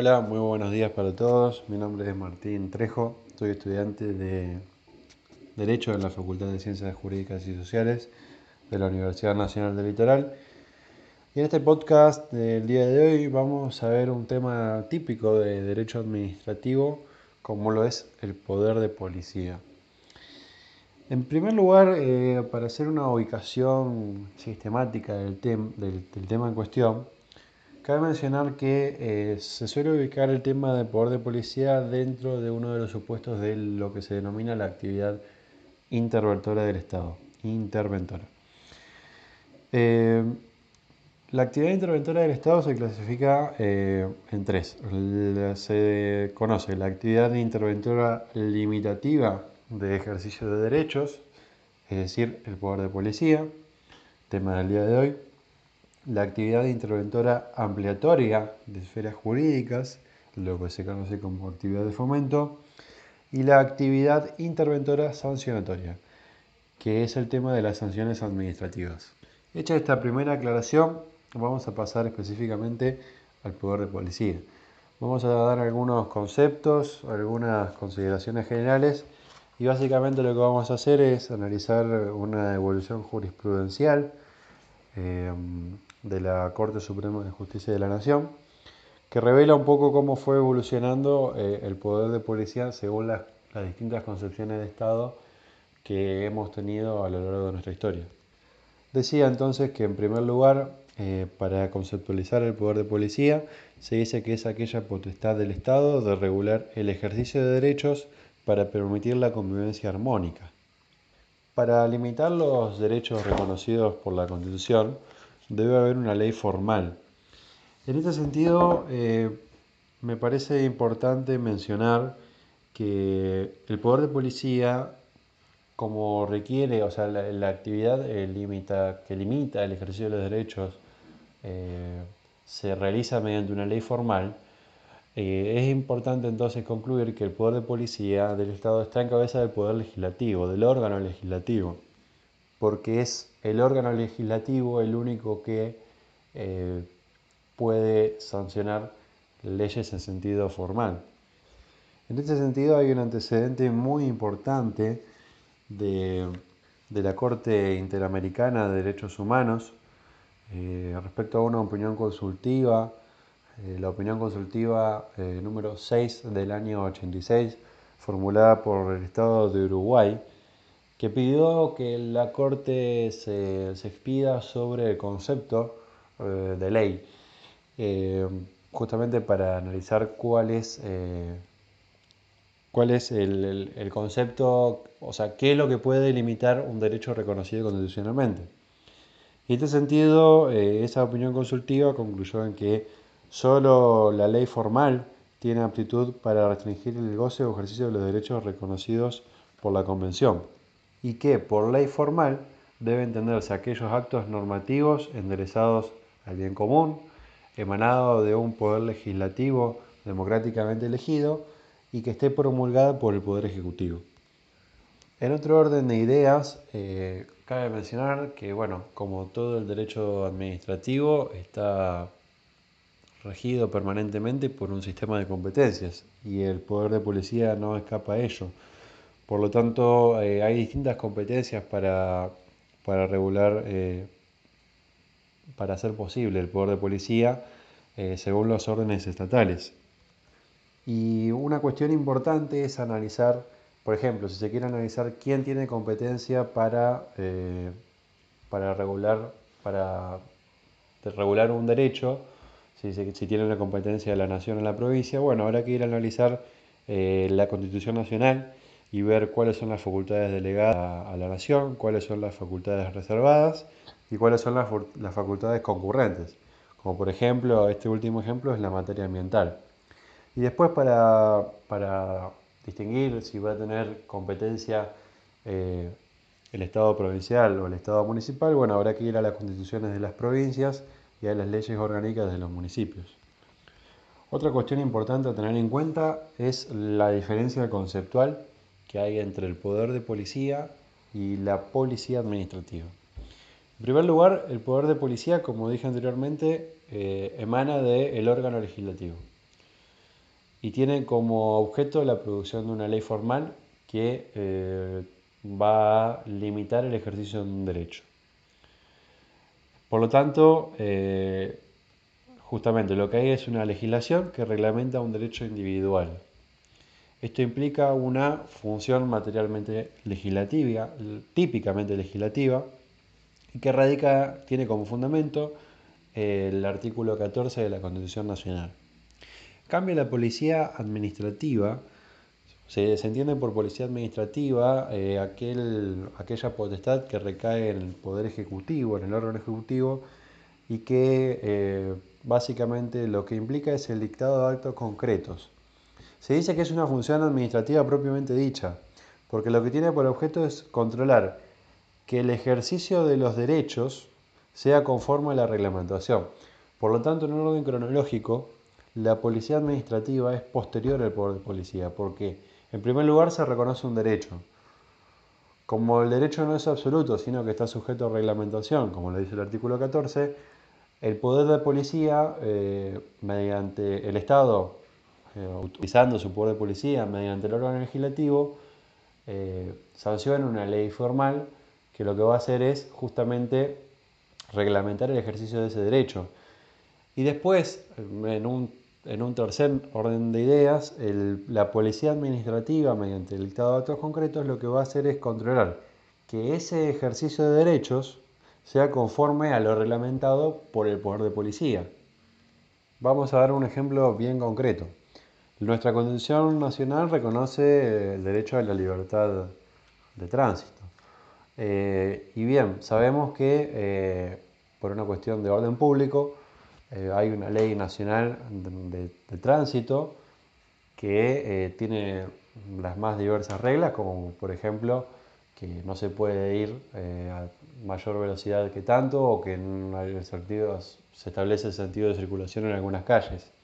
Hola, muy buenos días para todos. Mi nombre es Martín Trejo, soy estudiante de Derecho en la Facultad de Ciencias Jurídicas y Sociales de la Universidad Nacional del Litoral. Y en este podcast del día de hoy vamos a ver un tema típico de derecho administrativo como lo es el poder de policía. En primer lugar, eh, para hacer una ubicación sistemática del, del, tema en cuestión, cabe mencionar que eh, se suele ubicar el tema del poder de policía dentro de uno de los supuestos de lo que se denomina la actividad interventora del Estado, interventora. Eh, la actividad interventora del Estado se clasifica en tres. Se conoce la actividad interventora limitativa, de ejercicio de derechos, es decir, el poder de policía, tema del día de hoy, la actividad interventora ampliatoria de esferas jurídicas, lo que se conoce como actividad de fomento, y la actividad interventora sancionatoria, que es el tema de las sanciones administrativas. Hecha esta primera aclaración, vamos a pasar específicamente al poder de policía. Vamos a dar algunos conceptos, algunas consideraciones generales y básicamente lo que vamos a hacer es analizar una evolución jurisprudencial eh, de la Corte Suprema de Justicia de la Nación, que revela un poco cómo fue evolucionando eh, el poder de policía según las, distintas concepciones de Estado que hemos tenido a lo largo de nuestra historia. Decía entonces que en primer lugar, eh, para conceptualizar el poder de policía, se dice que es aquella potestad del Estado de regular el ejercicio de derechos para permitir la convivencia armónica. Para limitar los derechos reconocidos por la Constitución, debe haber una ley formal. En este sentido, eh, me parece importante mencionar que el poder de policía, como requiere, o sea, la, actividad eh, limita, que limita el ejercicio de los derechos, eh, se realiza mediante una ley formal, es importante entonces concluir que el poder de policía del Estado está en cabeza del poder legislativo, del órgano legislativo, porque es el órgano legislativo el único que eh, puede sancionar leyes en sentido formal. En este sentido hay un antecedente muy importante de, la Corte Interamericana de Derechos Humanos eh, respecto a una opinión consultiva eh, la opinión consultiva número 6 del año 86, formulada por el Estado de Uruguay, que pidió que la Corte se, expida sobre el concepto eh, de ley, justamente para analizar cuál es, cuál es el, el, concepto, o sea, qué es lo que puede limitar un derecho reconocido constitucionalmente. En este sentido, esa opinión consultiva concluyó en que Solo la ley formal tiene aptitud para restringir el goce o ejercicio de los derechos reconocidos por la Convención y que por ley formal debe entenderse aquellos actos normativos enderezados al bien común, emanados de un poder legislativo democráticamente elegido y que esté promulgada por el Poder Ejecutivo. En otro orden de ideas, eh, cabe mencionar que, bueno, como todo el derecho administrativo, está regido permanentemente por un sistema de competencias y el poder de policía no escapa a ello. Por lo tanto, eh, hay distintas competencias para, para regular, eh, para hacer posible el poder de policía eh, según los órdenes estatales. Y una cuestión importante es analizar, por ejemplo, si se quiere analizar quién tiene competencia para, para, regular, para regular un derecho, si, tiene la competencia de la nación o la provincia, bueno, habrá que ir a analizar la Constitución Nacional y ver cuáles son las facultades delegadas a, la nación, cuáles son las facultades reservadas y cuáles son las, las facultades concurrentes. Como por ejemplo, este último ejemplo es la materia ambiental. Y después para, para distinguir si va a tener competencia eh, el Estado provincial o el Estado municipal, bueno, habrá que ir a las constituciones de las provincias y a las leyes orgánicas de los municipios. Otra cuestión importante a tener en cuenta es la diferencia conceptual que hay entre el poder de policía y la policía administrativa. En primer lugar, el poder de policía, como dije anteriormente, eh, emana del órgano legislativo. y tiene como objeto la producción de una ley formal que eh, va a limitar el ejercicio de un derecho. Por lo tanto, eh, justamente lo que hay es una legislación que reglamenta un derecho individual. Esto implica una función materialmente legislativa, típicamente legislativa, y que radica, tiene como fundamento el artículo 14 de la Constitución Nacional. Cambia la policía administrativa, se, entiende por policía administrativa eh, aquel, aquella potestad que recae en el Poder Ejecutivo, en el órgano ejecutivo, y que eh, básicamente lo que implica es el dictado de actos concretos. Se dice que es una función administrativa propiamente dicha, porque lo que tiene por objeto es controlar que el ejercicio de los derechos sea conforme a la reglamentación. Por lo tanto, en un orden cronológico, la policía administrativa es posterior al poder de policía, porque en primer lugar se reconoce un derecho. Como el derecho no es absoluto, sino que está sujeto a reglamentación, como lo dice el artículo 14, el poder de policía, eh, mediante el Estado, utilizando su poder de policía, mediante el órgano legislativo, eh, sanciona una ley formal que lo que va a hacer es justamente reglamentar el ejercicio de ese derecho. Y después, en un, en un tercer orden de ideas, la policía administrativa, mediante el dictado de actos concretos, lo que va a hacer es controlar que ese ejercicio de derechos sea conforme a lo reglamentado por el poder de policía. Vamos a dar un ejemplo bien concreto. Nuestra Constitución Nacional reconoce el derecho a la libertad de tránsito. Eh, y bien, sabemos que eh, por una cuestión de orden público eh, hay una ley nacional de, tránsito que tiene las más diversas reglas, como por ejemplo que no se puede ir a mayor velocidad que tanto o que en se establece el sentido de circulación en algunas calles.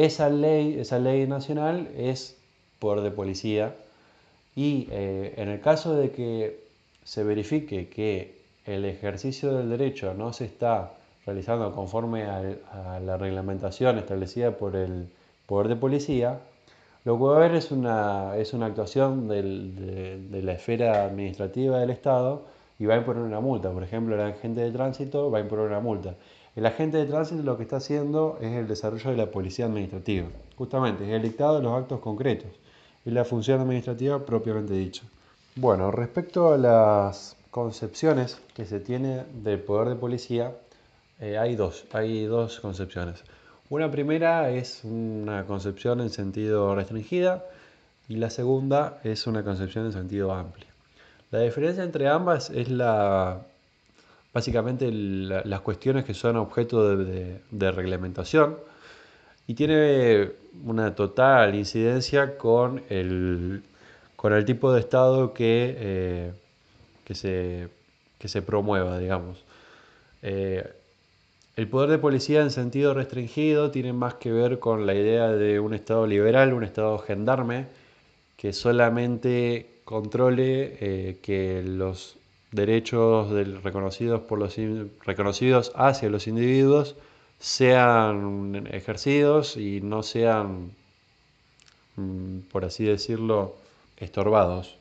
Esa ley, esa ley nacional es por de policía y eh, en el caso de que se verifique que el ejercicio del derecho no se está realizando conforme a, la reglamentación establecida por el poder de policía, lo que va a haber es una, es una actuación de, la esfera administrativa del Estado y va a imponer una multa. Por ejemplo, el agente de tránsito va a imponer una multa. El agente de tránsito lo que está haciendo es el desarrollo de la policía administrativa. Justamente, es el dictado de los actos concretos y la función administrativa propiamente dicha. Bueno, respecto a las concepciones que se tiene del poder de policía, eh, hay dos, hay dos concepciones. Una primera es una concepción en sentido restringida y la segunda es una concepción en sentido amplio. La diferencia entre ambas es la, básicamente las cuestiones que son objeto de reglamentación y tiene una total incidencia con el, con el tipo de Estado que, eh, que, se, que, se, promueva, digamos. Eh, el poder de policía en sentido restringido tiene más que ver con la idea de un Estado liberal, un Estado gendarme, que solamente controle eh, que los derechos reconocidos, por los, reconocidos hacia los individuos sean ejercidos y no sean, mm, por así decirlo, estorbados.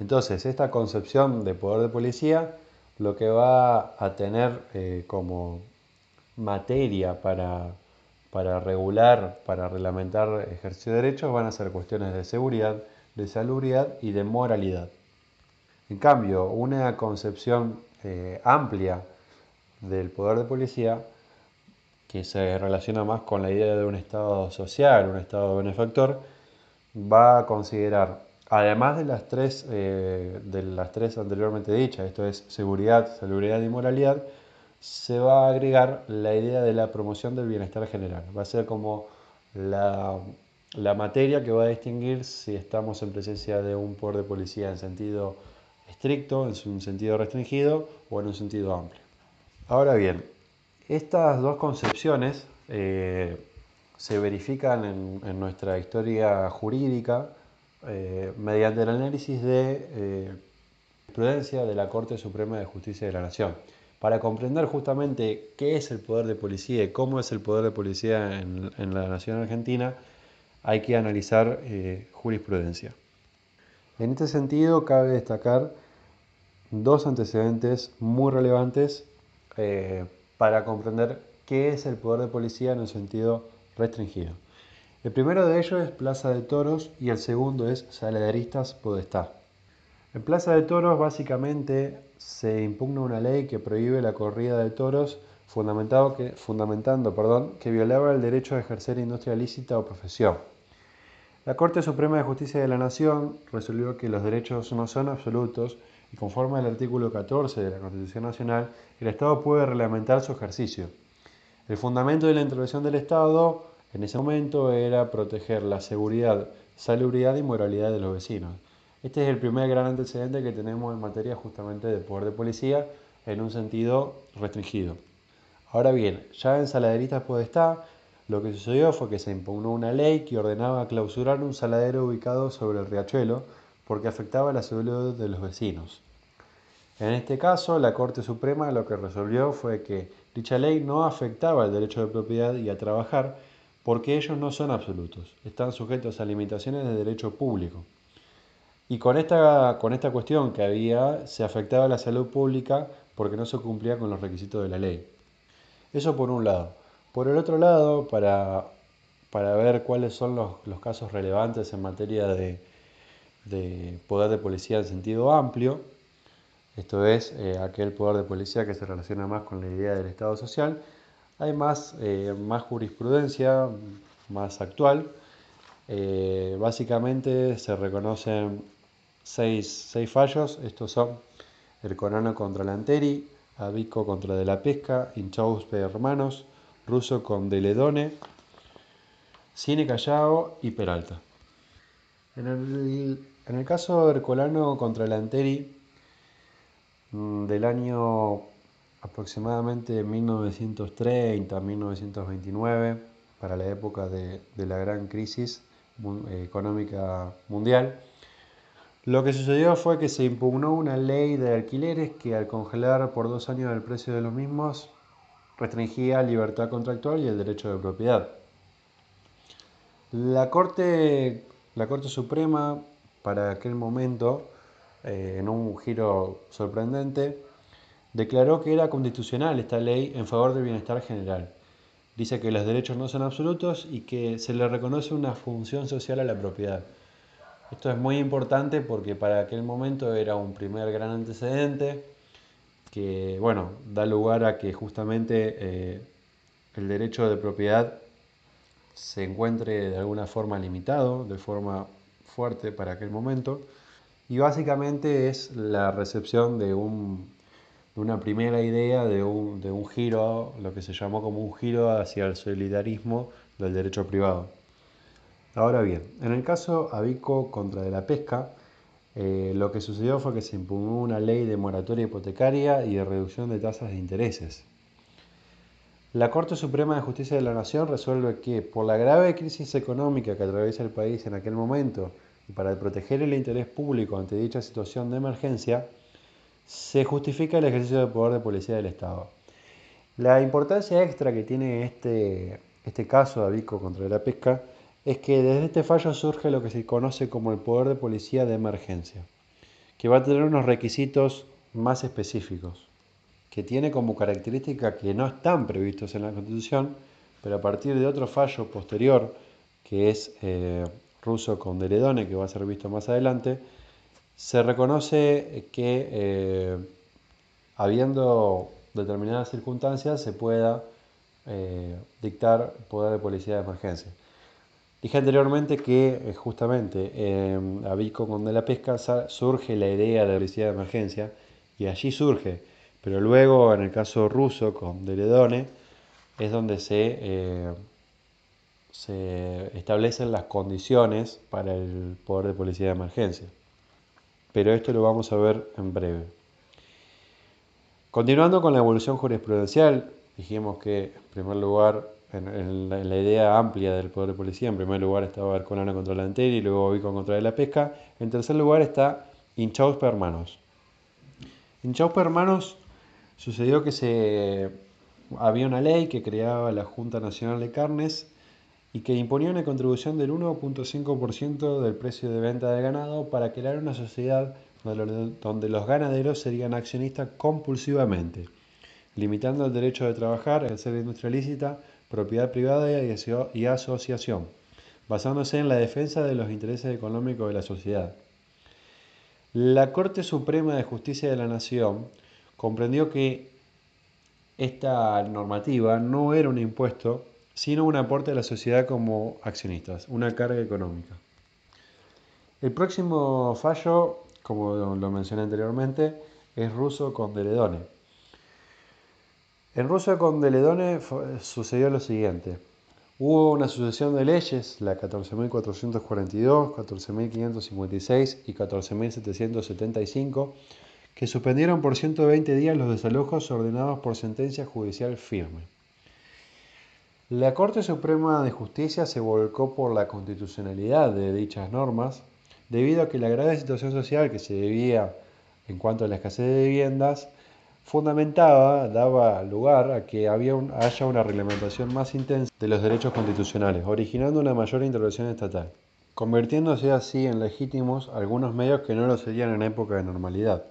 Entonces, esta concepción de poder de policía lo que va a tener eh, como materia para, para regular, para reglamentar ejercicio de derechos van a ser cuestiones de seguridad, de salubridad y de moralidad. En cambio, una concepción eh, amplia del poder de policía que se relaciona más con la idea de un Estado social, un Estado benefactor, va a considerar, además de las tres, eh, de las tres anteriormente dichas, esto es seguridad, salubridad y moralidad, se va a agregar la idea de la promoción del bienestar general. Va a ser como la, la materia que va a distinguir si estamos en presencia de un poder de policía en sentido estricto, en un sentido restringido o en un sentido amplio. Ahora bien, estas dos concepciones eh, se verifican en, nuestra historia jurídica eh, mediante el análisis de eh, prudencia de la Corte Suprema de Justicia de la Nación. Para comprender justamente qué es el poder de policía y cómo es el poder de policía en, la nación argentina, hay que analizar eh, jurisprudencia. En este sentido, cabe destacar dos antecedentes muy relevantes eh, para comprender qué es el poder de policía en un sentido restringido. El primero de ellos es Plaza de Toros y el segundo es Saladeristas Podestá. En Plaza de Toros básicamente se impugna una ley que prohíbe la corrida de toros fundamentado que, fundamentando perdón, que violaba el derecho a ejercer industria lícita o profesión. La Corte Suprema de Justicia de la Nación resolvió que los derechos no son absolutos y conforme al artículo 14 de la Constitución Nacional, el Estado puede reglamentar su ejercicio. El fundamento de la intervención del Estado en ese momento era proteger la seguridad, salubridad y moralidad de los vecinos. Este es el primer gran antecedente que tenemos en materia justamente de poder de policía en un sentido restringido. Ahora bien, ya en Saladeristas Podestá, lo que sucedió fue que se impugnó una ley que ordenaba clausurar un saladero ubicado sobre el riachuelo porque afectaba la salud de los vecinos. En este caso, la Corte Suprema lo que resolvió fue que dicha ley no afectaba el derecho de propiedad y a trabajar porque ellos no son absolutos, están sujetos a limitaciones de derecho público. Y con esta, con esta cuestión que había, se afectaba la salud pública porque no se cumplía con los requisitos de la ley. Eso por un lado. Por el otro lado, para, para ver cuáles son los, los, casos relevantes en materia de, de, poder de policía en sentido amplio, esto es eh, aquel poder de policía que se relaciona más con la idea del Estado social, hay más, eh, más jurisprudencia, más actual. Eh, básicamente se reconocen seis, fallos. Estos son el Corano contra Lanteri, Abico contra De la Pesca, Inchauspe Hermanos, Ruso con Deledone, Cine Callao y Peralta. En el caso Hercolano contra Lanteri mm, del año aproximadamente 1930-1929, para la época de, la gran crisis económica mundial. Lo que sucedió fue que se impugnó una ley de alquileres que al congelar por dos años el precio de los mismos restringía libertad contractual y el derecho de propiedad. La Corte, la Corte Suprema, para aquel momento, eh, en un giro sorprendente, declaró que era constitucional esta ley en favor del bienestar general. Dice que los derechos no son absolutos y que se le reconoce una función social a la propiedad. Esto es muy importante porque para aquel momento era un primer gran antecedente que, bueno, da lugar a que justamente eh, el derecho de propiedad se encuentre de alguna forma limitado, de forma fuerte para aquel momento. Y básicamente es la recepción de un una primera idea de un, de un giro, lo que se llamó como un giro hacia el solidarismo del derecho privado. Ahora bien, en el caso Abico contra de la pesca, eh, lo que sucedió fue que se impugnó una ley de moratoria hipotecaria y de reducción de tasas de intereses. La Corte Suprema de Justicia de la Nación resuelve que por la grave crisis económica que atraviesa el país en aquel momento y para proteger el interés público ante dicha situación de emergencia, se justifica el ejercicio del poder de policía del Estado. La importancia extra que tiene este, este caso de Abico contra la pesca es que desde este fallo surge lo que se conoce como el poder de policía de emergencia, que va a tener unos requisitos más específicos, que tiene como característica que no están previstos en la Constitución, pero a partir de otro fallo posterior, que es eh, ruso con Deledone, que va a ser visto más adelante, se reconoce que eh, habiendo determinadas circunstancias se pueda eh, dictar poder de policía de emergencia. Dije anteriormente que eh, justamente en Abico con de la pesca surge la idea de policía de emergencia y allí surge, pero luego en el caso ruso con Deledone es donde se, se establecen las condiciones para el poder de policía de emergencia pero esto lo vamos a ver en breve. Continuando con la evolución jurisprudencial, dijimos que en primer lugar, en, la, idea amplia del poder de policía, en primer lugar estaba Arcolano contra la y luego Vico contra la pesca. En tercer lugar está Inchauspe Hermanos. Inchauspe Hermanos Sucedió que se, había una ley que creaba la Junta Nacional de Carnes y que imponía una contribución del 1.5% del precio de venta de ganado para crear una sociedad donde los ganaderos serían accionistas compulsivamente, limitando el derecho de trabajar, ejercer industria lícita, propiedad privada y asociación, basándose en la defensa de los intereses económicos de la sociedad. La Corte Suprema de Justicia de la Nación comprendió que esta normativa no era un impuesto, sino un aporte a la sociedad como accionistas, una carga económica. El próximo fallo, como lo mencioné anteriormente, es ruso con Deledone. En Ruso con Deledone sucedió lo siguiente. Hubo una sucesión de leyes, la 14.442, 14.556 y 14.775, que suspendieron por 120 días los desalojos ordenados por sentencia judicial firme. La Corte Suprema de Justicia se volcó por la constitucionalidad de dichas normas, debido a que la grave situación social que se debía en cuanto a la escasez de viviendas fundamentaba, daba lugar a que haya una reglamentación más intensa de los derechos constitucionales, originando una mayor intervención estatal, convirtiéndose así en legítimos algunos medios que no lo serían en época de normalidad.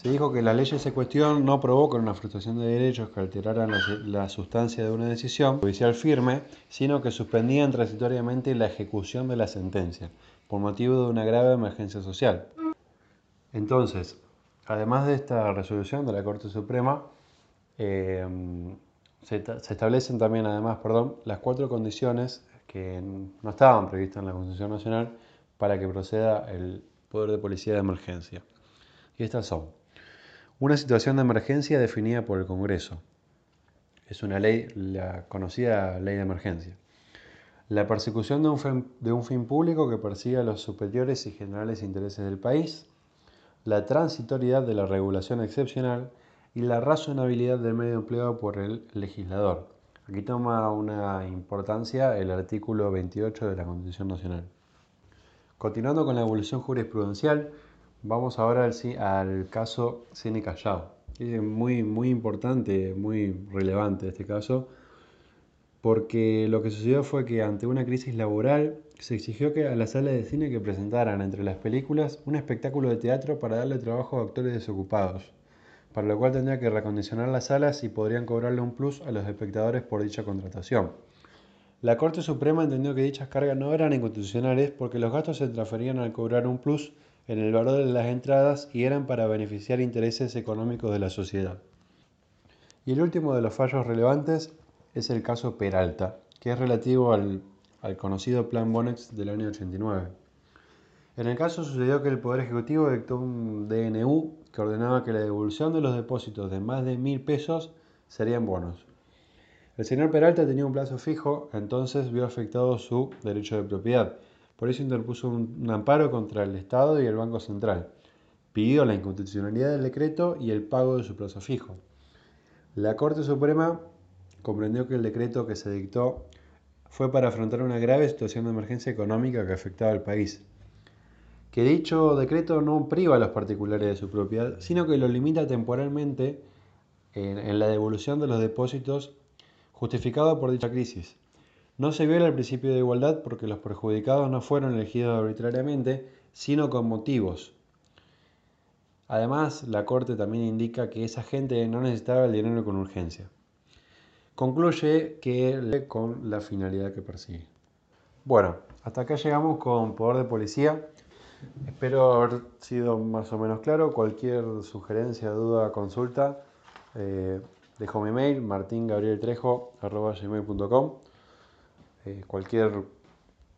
Se dijo que las leyes de cuestión no provocan una frustración de derechos que alteraran la, sustancia de una decisión judicial firme, sino que suspendían transitoriamente la ejecución de la sentencia, por motivo de una grave emergencia social. Entonces, además de esta resolución de la Corte Suprema, eh, se, se, establecen también, además, perdón, las cuatro condiciones que no estaban previstas en la Constitución Nacional para que proceda el poder de policía de emergencia. Y estas son una situación de emergencia definida por el Congreso. Es una ley, la conocida ley de emergencia. La persecución de un, fin, público que persiga los superiores y generales intereses del país. La transitoriedad de la regulación excepcional y la razonabilidad del medio empleado por el legislador. Aquí toma una importancia el artículo 28 de la Constitución Nacional. Continuando con la evolución jurisprudencial, Vamos ahora al, caso Cine Callao. Es muy, muy importante, muy relevante este caso, porque lo que sucedió fue que ante una crisis laboral se exigió que a las salas de cine que presentaran entre las películas un espectáculo de teatro para darle trabajo a actores desocupados, para lo cual tendría que recondicionar las salas y podrían cobrarle un plus a los espectadores por dicha contratación. La Corte Suprema entendió que dichas cargas no eran inconstitucionales porque los gastos se transferían al cobrar un plus en el valor de las entradas y eran para beneficiar intereses económicos de la sociedad. Y el último de los fallos relevantes es el caso Peralta, que es relativo al, conocido Plan Bonex del año 89. En el caso sucedió que el Poder Ejecutivo dictó un DNU que ordenaba que la devolución de los depósitos de más de mil pesos serían bonos. El señor Peralta tenía un plazo fijo, entonces vio afectado su derecho de propiedad por eso interpuso un, amparo contra el Estado y el Banco Central. Pidió la inconstitucionalidad del decreto y el pago de su plazo fijo. La Corte Suprema comprendió que el decreto que se dictó fue para afrontar una grave situación de emergencia económica que afectaba al país. Que dicho decreto no priva a los particulares de su propiedad, sino que lo limita temporalmente en, en la devolución de los depósitos justificado por dicha crisis. No se viola el principio de igualdad porque los perjudicados no fueron elegidos arbitrariamente, sino con motivos. Además, la Corte también indica que esa gente no necesitaba el dinero con urgencia. Concluye que con la finalidad que persigue. Bueno, hasta acá llegamos con Poder de Policía. Espero haber sido más o menos claro. Cualquier sugerencia, duda, consulta, eh, dejo mi mail martingabrieltrejo.com eh, cualquier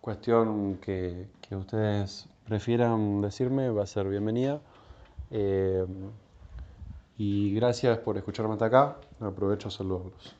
cuestión que, ustedes prefieran decirme va a ser bienvenida. Eh, y gracias por escucharme hasta acá. Aprovecho a saludarlos.